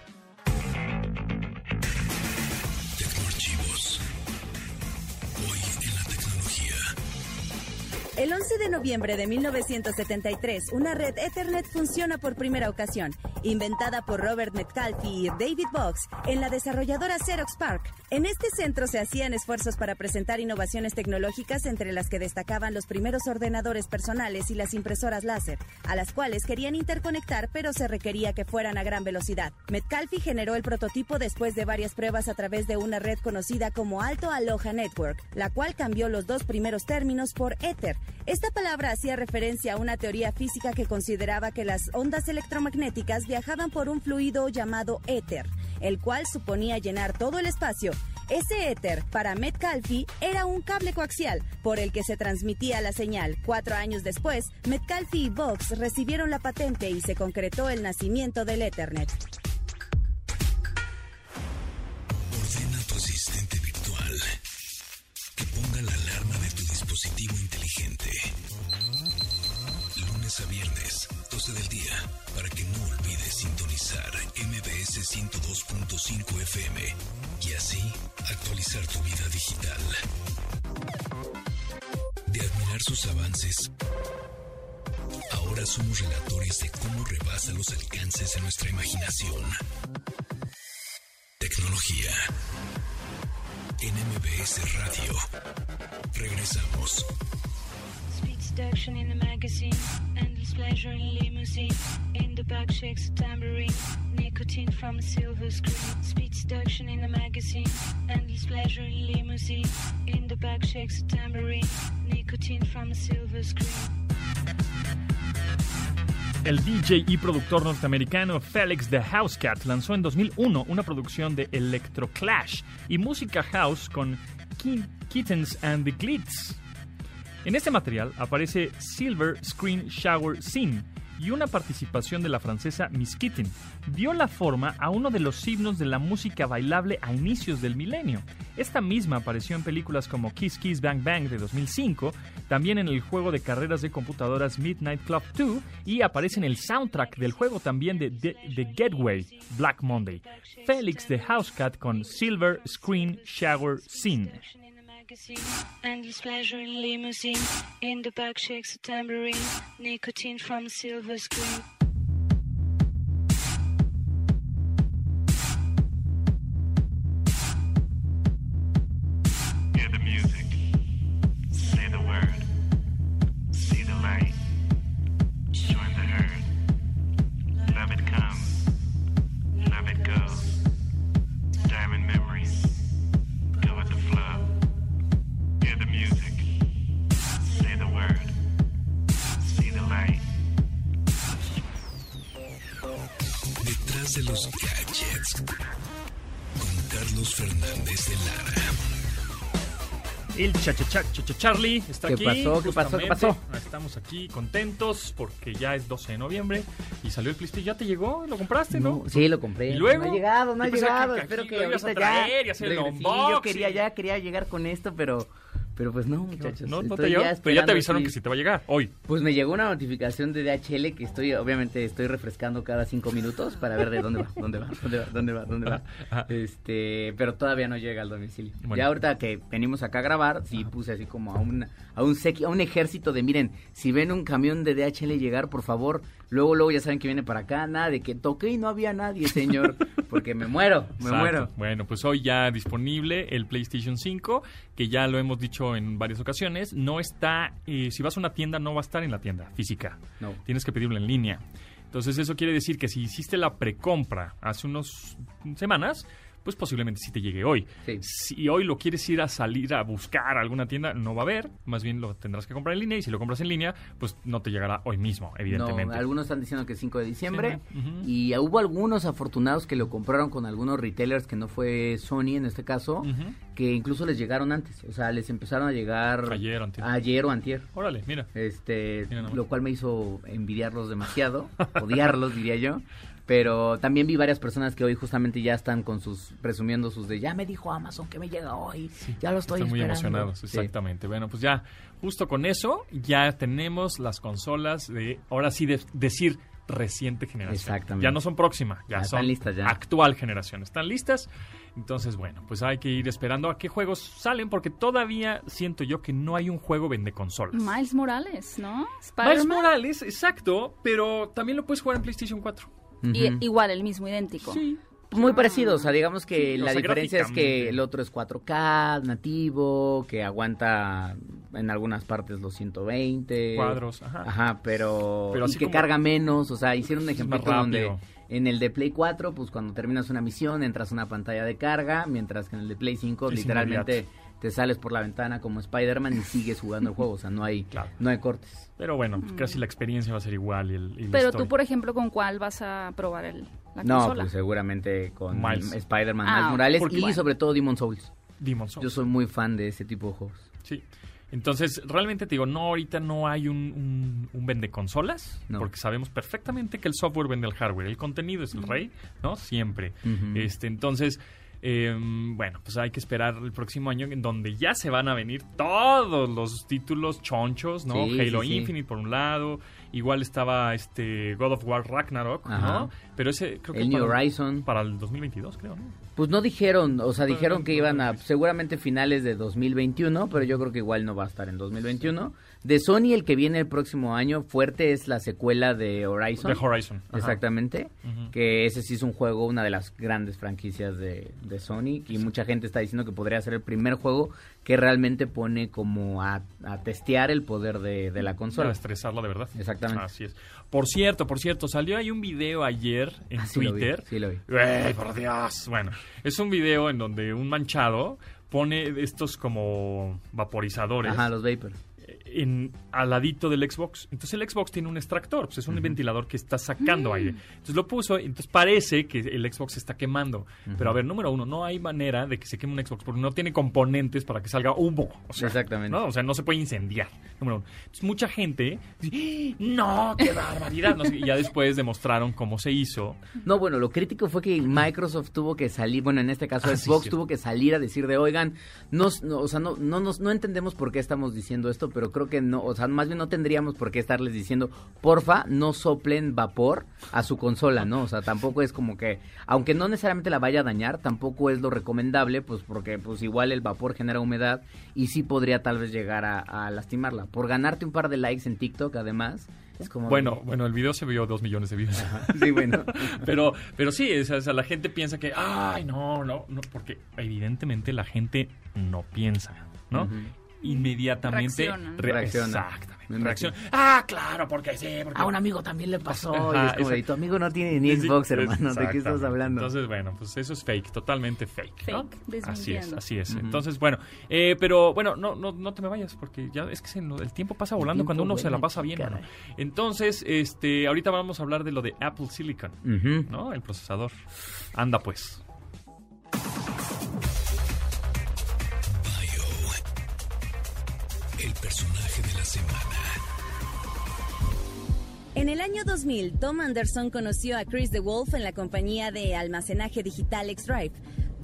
El 11 de noviembre de 1973, una red Ethernet funciona por primera ocasión, inventada por Robert Metcalfe y David Box en la desarrolladora Xerox Park. En este centro se hacían esfuerzos para presentar innovaciones tecnológicas entre las que destacaban los primeros ordenadores personales y las impresoras láser, a las cuales querían interconectar pero se requería que fueran a gran velocidad. Metcalfe generó el prototipo después de varias pruebas a través de una red conocida como Alto Aloha Network, la cual cambió los dos primeros términos por Ether. Esta palabra hacía referencia a una teoría física que consideraba que las ondas electromagnéticas viajaban por un fluido llamado éter, el cual suponía llenar todo el espacio. Ese éter, para Metcalfe, era un cable coaxial por el que se transmitía la señal. Cuatro años después, Metcalfe y Box recibieron la patente y se concretó el nacimiento del Ethernet. 102.5 FM y así actualizar tu vida digital. De admirar sus avances, ahora somos relatores de cómo rebasa los alcances de nuestra imaginación. Tecnología. En MBS Radio. Regresamos. In the magazine, pleasure in limousine. In the tambourine, nicotine from silver screen. Speed in the magazine, pleasure in limousine. In the tambourine, nicotine from silver screen. El DJ y productor norteamericano Felix the Housecat lanzó en 2001 una producción de Electro Clash y música house con Ki- Kittens and the Glitz. En este material aparece Silver Screen Shower Scene y una participación de la francesa Miss Kitten. Dio la forma a uno de los himnos de la música bailable a inicios del milenio. Esta misma apareció en películas como Kiss Kiss Bang Bang de 2005, también en el juego de carreras de computadoras Midnight Club 2 y aparece en el soundtrack del juego también de The, Getaway, Black Monday. Felix the Housecat con Silver Screen Shower Scene. Magazine, endless pleasure in limousine. In the back shakes a tambourine, nicotine from silver screen. De los gadgets. Con Carlos Fernández de Lara. El chacha Charlie está ¿Qué aquí. pasó? ¿Qué pasó? ¿Qué pasó? justamente. Estamos aquí contentos porque ya es 12 de noviembre y salió el PlayStation. ¿Ya te llegó? ¿Lo compraste, no? sí, lo compré. ¿Y luego? No ha llegado, no ha llegado. que Espero que lo ibas a traer y ya. hacer el yo quería ya, quería llegar con esto, pero, pero pues no, muchachos. No, no te llegó. ya Pero ya te avisaron que sí te va a llegar hoy. Pues me llegó una notificación de DHL que estoy, obviamente, estoy refrescando cada cinco minutos para ver de dónde va, dónde va, dónde va, dónde va, dónde va. (laughs) Este, pero todavía no llega al domicilio. Bueno. Ya ahorita que venimos acá a grabar, sí puse así como a un, a un sequi- a un ejército de, miren, si ven un camión de DHL llegar, por favor, luego, luego ya saben que viene para acá, nada de que toqué y no había nadie, señor, porque me muero, me Exacto. muero. Bueno, pues hoy ya disponible el PlayStation 5, que ya lo hemos dicho en varias ocasiones. No está, eh, si vas a una tienda, no va a estar en la tienda física. No. Tienes que pedirlo en línea. Entonces eso quiere decir que si hiciste la precompra hace unas semanas, pues posiblemente sí te llegue hoy. Sí. Si hoy lo quieres ir a salir a buscar a alguna tienda, no va a haber. Más bien lo tendrás que comprar en línea y si lo compras en línea, pues no te llegará hoy mismo, evidentemente. No, algunos están diciendo que 5 de diciembre. Sí, ¿no? Ujú. Y hubo algunos afortunados que lo compraron con algunos retailers que no fue Sony en este caso, que incluso les llegaron antes. O sea, les empezaron a llegar Ayer o antier. ayer o antier. Órale, mira. Este, Mira lo cual me hizo envidiarlos demasiado, (laughs) odiarlos diría yo. Pero también vi varias personas que hoy justamente ya están con sus, presumiendo sus de, ya me dijo Amazon que me llega hoy, ya lo estoy Están muy esperando". emocionados, Sí. exactamente. Bueno, pues ya, justo con eso, ya tenemos las consolas de, ahora sí, de decir reciente generación. Exactamente. Ya no son próxima, ya Ya son están listas ya. actual generación. ¿Están listas? Entonces, bueno, pues hay que ir esperando a qué juegos salen, porque todavía siento yo que no hay un juego vende consolas. Miles Morales, ¿no? Miles. Morales, exacto, pero también lo puedes jugar en PlayStation 4. Y- igual, el mismo, idéntico. Sí. Muy parecido, o sea, digamos que Sí, o la sea, diferencia es que el otro es 4K, nativo, que aguanta en algunas partes los 120 Cuadros, ajá. Ajá, pero, Pero y así que como- carga menos, o sea, hicieron un ejemplo donde en el de Play 4, pues cuando terminas una misión entras a una pantalla de carga, mientras que en el de Play 5 Es literalmente te sales por la ventana como Spider-Man y sigues jugando el juego, o sea, no hay Claro. no hay cortes. Pero bueno, pues casi la experiencia va a ser igual. Y el, y Pero tú, por ejemplo, ¿con cuál vas a probar el, la No, consola? pues seguramente con. Spider-Man Ah, Miles Morales porque- y bueno. sobre todo Demon Souls. Demon's Souls. Yo soy muy fan de ese tipo de juegos. Sí. Entonces, realmente te digo, no, ahorita no hay un, un, un vende consolas, No. porque sabemos perfectamente que el software vende el hardware, el contenido es el rey, ¿no? Siempre. Este, entonces, Eh, bueno, pues hay que esperar el próximo año en donde ya se van a venir todos los títulos chonchos, ¿no? Sí, Halo sí, sí. Infinite por un lado, igual estaba este God of War Ragnarok, Ajá. ¿no? Pero ese creo que El New para, Horizon. para el 2022, creo, ¿no? Pues no dijeron, o sea, Pero dijeron que iban a seguramente finales de 2021, pero yo creo que igual no va a estar en 2021. De Sony el que viene el próximo año fuerte es la secuela de Horizon. The Horizon. Ajá. Exactamente, que ese sí es un juego, una de las grandes franquicias de, de Sony y mucha gente está diciendo que podría ser el primer juego que realmente pone como a, a testear el poder de, de la Para consola. estresarla de verdad. Exactamente. Así es. Por cierto, por cierto, salió ahí un video ayer en Ah, sí lo vi, Twitter. sí lo vi. Güey, por Dios. Bueno, es un video en donde un manchado pone estos como vaporizadores Ajá, los Vapor. En, al ladito del Xbox. Entonces el Xbox tiene un extractor, pues es un ventilador que está sacando aire. Entonces lo puso, entonces parece que el Xbox se está quemando. Pero a ver, número uno, no hay manera de que se queme un Xbox porque no tiene componentes para que salga humo. O sea, Exactamente. ¿no? O sea, no se puede incendiar. Número uno. Entonces mucha gente dice, "¡Ah! no, qué barbaridad. No y ya después demostraron cómo se hizo. No, bueno, lo crítico fue que Microsoft tuvo que salir, bueno, en este caso Ah, sí, Xbox tuvo que salir a decir de, oigan, no, o sea, no, no, no entendemos por qué estamos diciendo esto, pero creo que no, o sea, más bien no tendríamos por qué estarles diciendo, porfa, no soplen vapor a su consola, ¿no? O sea, tampoco es como que, aunque no necesariamente la vaya a dañar, tampoco es lo recomendable, pues porque pues igual el vapor genera humedad y sí podría tal vez llegar a, a lastimarla. Por ganarte un par de likes en TikTok, además, es como... Bueno, bueno, el video se vio dos millones de views. sí, bueno. (laughs) Pero, pero sí, o sea, la gente piensa que, ay, no, no, no, porque evidentemente la gente no piensa, ¿no? Inmediatamente Reaccionan. re-. Exactamente. Reacción. Ah, claro, porque sí, porque A un amigo también le pasó. Ajá, y es como tu amigo no tiene ni (laughs) Xbox, sí, hermano. ¿De qué estás hablando? Entonces, bueno, pues eso es fake, totalmente fake. ¿no? Así es, así es. Entonces, bueno, eh, pero bueno, no, no, no te me vayas porque ya es que se el tiempo pasa volando tiempo cuando uno se la pasa bien. mano. Entonces, este, ahorita vamos a hablar de lo de Apple Silicon. ¿no? El procesador. Anda pues. En el año 2000, Tom Anderson conoció a Chris DeWolf en la compañía de almacenaje digital Xdrive.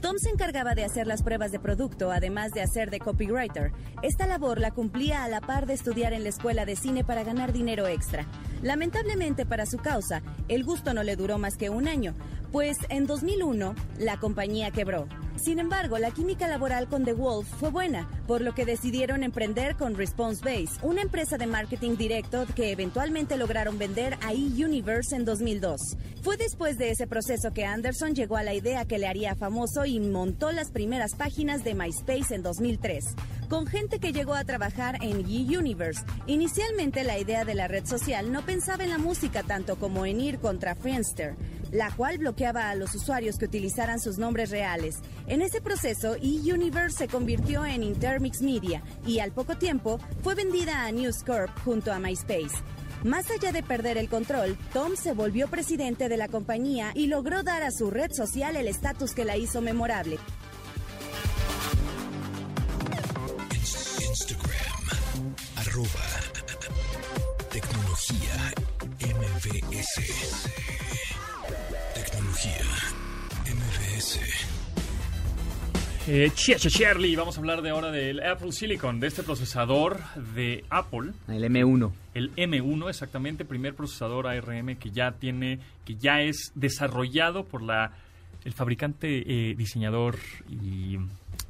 Tom se encargaba de hacer las pruebas de producto, además de hacer de copywriter. Esta labor la cumplía a la par de estudiar en la escuela de cine para ganar dinero extra. Lamentablemente para su causa, el gusto no le duró más que un año, pues en 2001 la compañía quebró. Sin embargo, la química laboral con The Wolf fue buena, por lo que decidieron emprender con Response Base, una empresa de marketing directo que eventualmente lograron vender a eUniverse en 2002. Fue después de ese proceso que Anderson llegó a la idea que le haría famoso y montó las primeras páginas de MySpace en 2003, con gente que llegó a trabajar en eUniverse. Inicialmente la idea de la red social no pensaba en la música tanto como en ir contra Friendster la cual bloqueaba a los usuarios que utilizaran sus nombres reales. En ese proceso, eUniverse se convirtió en Intermix Media y al poco tiempo fue vendida a News Corp junto a MySpace. Más allá de perder el control, Tom se volvió presidente de la compañía y logró dar a su red social el estatus que la hizo memorable. Instagram. Arroba. Tecnología. MBS. Eh, Charlie, vamos a hablar de ahora del Apple Silicon, de este procesador de Apple, El M1. el M1 exactamente, primer procesador ARM que ya tiene, que ya es desarrollado por la el fabricante, eh, diseñador y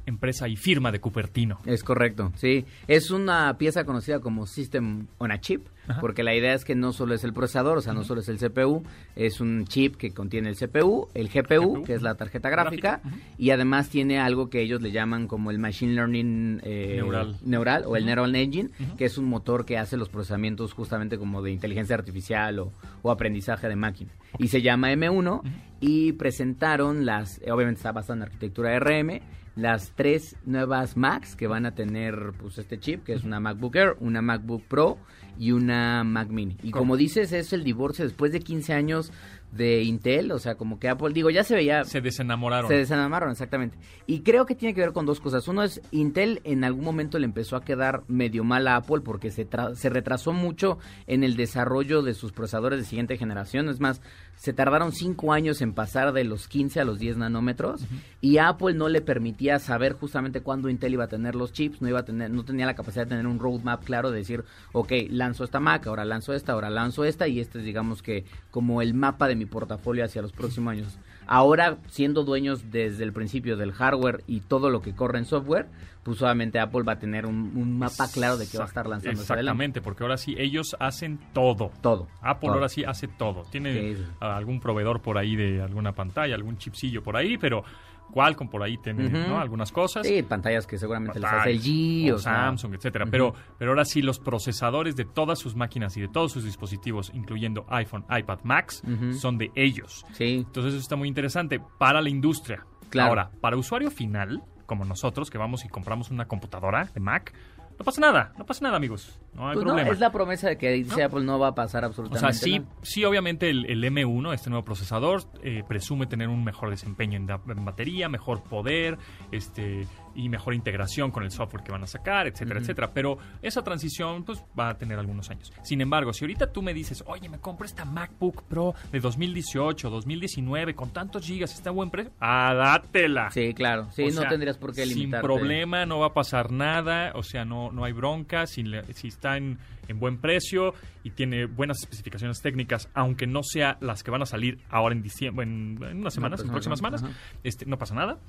empresa y firma de Cupertino. Es correcto, sí. Es una pieza conocida como System on a Chip, Ajá. porque la idea es que no solo es el procesador, o sea, no solo es el CPU, es un chip que contiene el CPU, el GPU, GPU, que es la tarjeta gráfica, y además tiene algo que ellos le llaman como el Machine Learning eh, Neural. neural o el Neural Engine, que es un motor que hace los procesamientos justamente como de inteligencia artificial o, o aprendizaje de máquina. Y se llama M1 y presentaron las, obviamente está basada en arquitectura RM, las tres nuevas Macs que van a tener pues este chip, que es una MacBook Air, una MacBook Pro y una Mac Mini. Y como dices, es el divorcio después de 15 años, de Intel, o sea, como que Apple, digo, ya se veía... Se desenamoraron. Se desenamoraron, exactamente. Y creo que tiene que ver con dos cosas. Uno es, Intel en algún momento le empezó a quedar medio mal a Apple porque se, tra- se retrasó mucho en el desarrollo de sus procesadores de siguiente generación. Es más, se tardaron cinco años en pasar de los 15 a los 10 nanómetros y Apple no le permitía saber justamente cuándo Intel iba a tener los chips, no iba a tener, no tenía la capacidad de tener un roadmap claro de decir, ok, lanzo esta Mac, ahora lanzo esta, ahora lanzo esta y este es digamos que como el mapa de mi portafolio hacia los próximos años. Ahora, siendo dueños desde el principio del hardware y todo lo que corre en software, pues obviamente Apple va a tener un, un mapa claro de qué va a estar lanzando. Exactamente, porque ahora sí, ellos hacen todo. Todo. Apple todo. ahora sí hace todo. Tiene algún proveedor por ahí de alguna pantalla, algún chipsillo por ahí, pero Qualcomm por ahí tiene. ¿no? algunas cosas. Sí, pantallas que seguramente las hace LG o Samsung, etcétera. Ujú. Pero, pero ahora sí, los procesadores de todas sus máquinas y de todos sus dispositivos, incluyendo iPhone, iPad, Macs, Ujú. son de ellos. Sí. Entonces eso está muy interesante para la industria. Claro. Ahora, para usuario final, como nosotros que vamos y compramos una computadora de Mac, no pasa nada, no pasa nada, amigos. No hay Pues no, es la promesa de que dice No. Apple no va a pasar O absolutamente sea, sí, nada. sí obviamente el, el M1, este nuevo procesador, eh, presume tener un mejor desempeño en, da- en batería, mejor poder, este y mejor integración con el software que van a sacar, etcétera, etcétera. Pero esa transición pues va a tener algunos años. Sin embargo, si ahorita tú me dices, oye, me compro esta MacBook Pro de 2018, 2019, con tantos gigas, está a buen precio, ah, dátela. Sí, claro. Sí, O no sea, tendrías por qué Sin limitarte. problema, no va a pasar nada, o sea, no, no hay bronca, si, si está en, en buen precio y tiene buenas especificaciones técnicas, aunque no sea las que van a salir ahora en diciembre, en, en unas semanas, pues en no, próximas no, semanas, ajá. este, no pasa nada,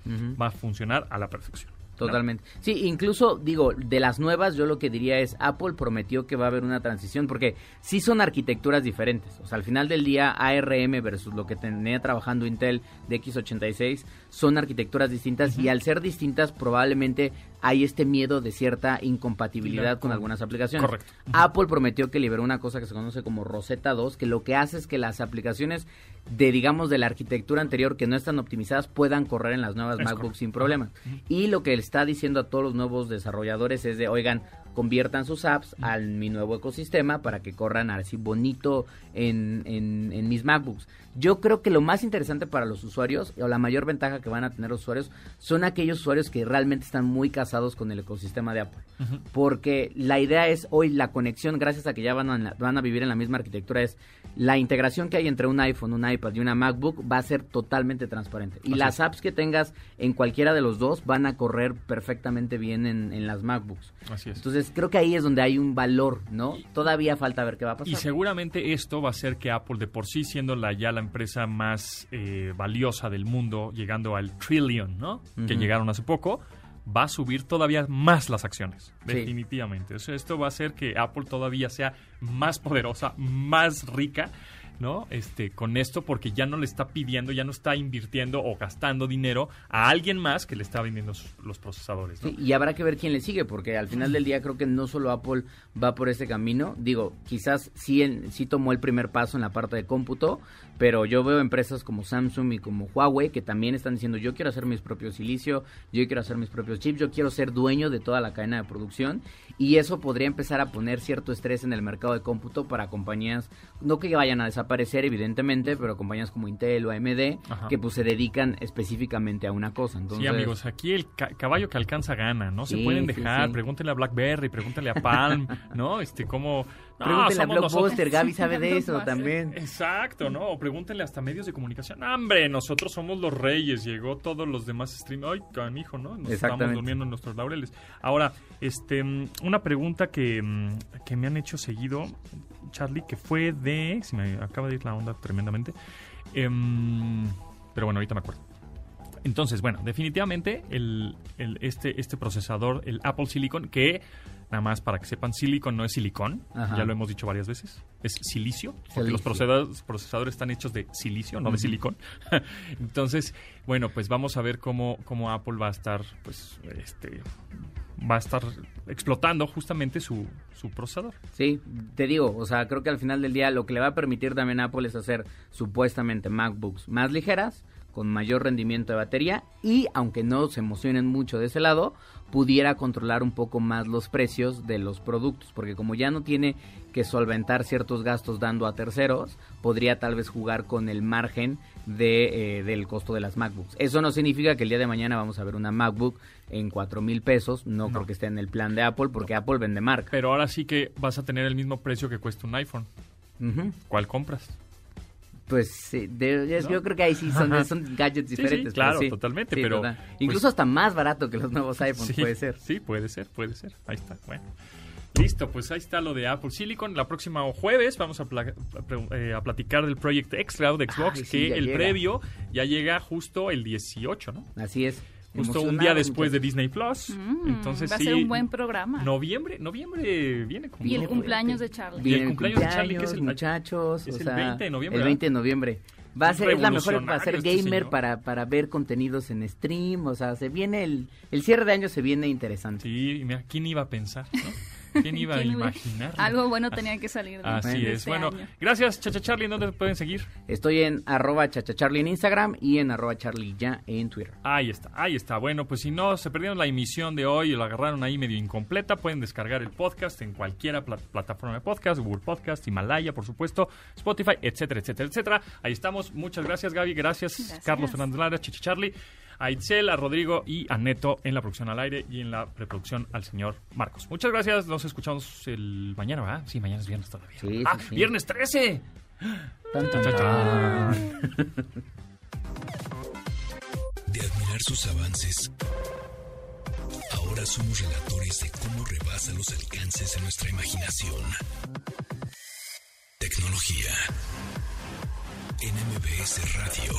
va a funcionar a la perfección. ¿no? Totalmente. Sí, incluso digo, de las nuevas yo lo que diría es Apple prometió que va a haber una transición porque sí son arquitecturas diferentes. O sea, al final del día ARM versus lo que tenía trabajando Intel de X86 son arquitecturas distintas y al ser distintas probablemente hay este miedo de cierta incompatibilidad con Con- algunas aplicaciones. Correcto. Apple prometió que liberó una cosa que se conoce como Rosetta 2, que lo que hace es que las aplicaciones de, digamos, de la arquitectura anterior que no están optimizadas puedan correr en las nuevas Es MacBooks correcto. sin problema. Y lo que le está diciendo a todos los nuevos desarrolladores es de, oigan, conviertan sus apps al mi nuevo ecosistema para que corran así bonito en, en, en mis MacBooks. Yo creo que lo más interesante para los usuarios, o la mayor ventaja que van a tener los usuarios, son aquellos usuarios que realmente están muy casados con el ecosistema de Apple. Porque la idea es hoy la conexión, gracias a que ya van a, van a vivir en la misma arquitectura, es la integración que hay entre un iPhone, un iPad y una MacBook va a ser totalmente transparente. Y Así las apps que tengas en cualquiera de los dos van a correr perfectamente bien en, en las MacBooks. Así es. Entonces creo que ahí es donde hay un valor, ¿no? Todavía falta ver qué va a pasar. Y seguramente esto va a hacer que Apple, de por sí siendo la, ya la empresa más eh, valiosa del mundo, llegando al trillion, ¿no? Que llegaron hace poco, va a subir todavía más las acciones. Sí. Definitivamente. O sea, esto va a hacer que Apple todavía sea más poderosa, más rica. ¿No? Este, con esto, porque ya no le está pidiendo, ya no está invirtiendo o gastando dinero a alguien más que le está vendiendo los procesadores. y habrá que ver quién le sigue, porque al final del día creo que no solo Apple va por este camino. Digo, quizás sí, sí tomó el primer paso en la parte de cómputo, pero yo veo empresas como Samsung y como Huawei que también están diciendo yo quiero hacer mis propios silicio, yo quiero hacer mis propios chips, yo quiero ser dueño de toda la cadena de producción y eso podría empezar a poner cierto estrés en el mercado de cómputo para compañías, no que vayan a desaparecer evidentemente, pero compañías como Intel o AMD Ajá. que pues se dedican específicamente a una cosa. Entonces, Sí, amigos, aquí el ca- caballo que alcanza gana, no se Sí, pueden dejar. sí. Pregúntenle a BlackBerry, pregúntenle a Palm, ¿no? Este, cómo. No, Pregúntele a Blockbuster. Gaby sabe de eso también. Exacto, ¿no? O pregúntenle hasta medios de comunicación. ¡Ah, ¡Hombre! Nosotros somos los reyes. Llegó todos los demás stream. ¡Ay, canijo, ¿no? Nos estamos durmiendo en nuestros laureles. Ahora, este, mm, una pregunta que, mm, que me han hecho seguido, Charlie, que fue de. Se me acaba de ir la onda tremendamente. Em, pero bueno, ahorita me acuerdo. Entonces, bueno, definitivamente el, el- este, este procesador, el Apple Silicon, que nada más para que sepan, Silicon no es silicón, Ajá. ya lo hemos dicho varias veces, es silicio, porque los procesadores, procesadores están hechos de silicio, no de silicón. (laughs) Entonces, bueno, pues vamos a ver cómo, cómo Apple va a estar, pues, este, va a estar explotando justamente su, su procesador. Sí, te digo, o sea, creo que al final del día lo que le va a permitir también a Apple es hacer supuestamente MacBooks más ligeras, con mayor rendimiento de batería y, aunque no se emocionen mucho de ese lado, pudiera controlar un poco más los precios de los productos, porque como ya no tiene que solventar ciertos gastos dando a terceros, podría tal vez jugar con el margen de, eh, del costo de las MacBooks. Eso no significa que el día de mañana vamos a ver una MacBook en cuatro mil pesos, no, creo que esté en el plan de Apple, porque Apple vende marca. Pero ahora sí que vas a tener el mismo precio que cuesta un iPhone. ¿Cuál compras? Pues sí, de- ¿No? yo creo que ahí sí son, (laughs) gadgets Sí, sí, diferentes. pero claro, sí. totalmente, Sí, pero, total. pues- Incluso hasta más barato que los nuevos (laughs) iPhones Sí, puede ser. Sí, puede ser, puede ser. Ahí está, bueno. Listo, pues ahí está lo de Apple Silicon. La próxima jueves vamos a, pla- eh, a platicar del Project xCloud de Xbox, Ay, sí, que el llega. previo ya llega justo el 18, ¿no? Así es. Justo un día después de. Disney Plus. Mm, Entonces va a sí, ser un buen programa. Noviembre, noviembre viene como y el cumpleaños de Charlie. Viene Viene el cumpleaños de Charlie, que es el- muchachos. es o el sea, 20 de noviembre, El ¿verdad? 20 de noviembre. Va a ser es la mejor para ser este gamer, para, para ver contenidos en stream. O sea, se viene el, el cierre de año se viene interesante. Sí, mira, ¿quién iba a pensar? no? (laughs) ¿Quién iba a ¿Quién hubiera- imaginar? (laughs) Algo bueno tenía que salir de, Así es. este Bueno, año. gracias, Chacha Charlie. ¿En dónde te pueden seguir? Estoy en arroba chachacharlie en Instagram y en arroba charlie ya en Twitter. Ahí está, ahí está. Bueno, pues si no se perdieron la emisión de hoy y lo agarraron ahí medio incompleta, pueden descargar el podcast en cualquiera pla- plataforma de podcast, Google Podcast, Himalaya, por supuesto, Spotify, etcétera, etcétera, etcétera. Ahí estamos. Muchas gracias, Gaby. Gracias, Gracias. Carlos Fernández Lara, Chichi Charlie, a Itzel, a Rodrigo y a Neto en la producción al aire y en la preproducción al señor Marcos. Muchas gracias. Nos escuchamos el mañana, ¿verdad? Sí, mañana es viernes todavía. Sí, ah, sí, sí. viernes 13. Tan, tan, tan. (laughs) De admirar sus avances, ahora somos relatores de cómo rebasa los alcances de nuestra imaginación. Tecnología. En MBS Radio.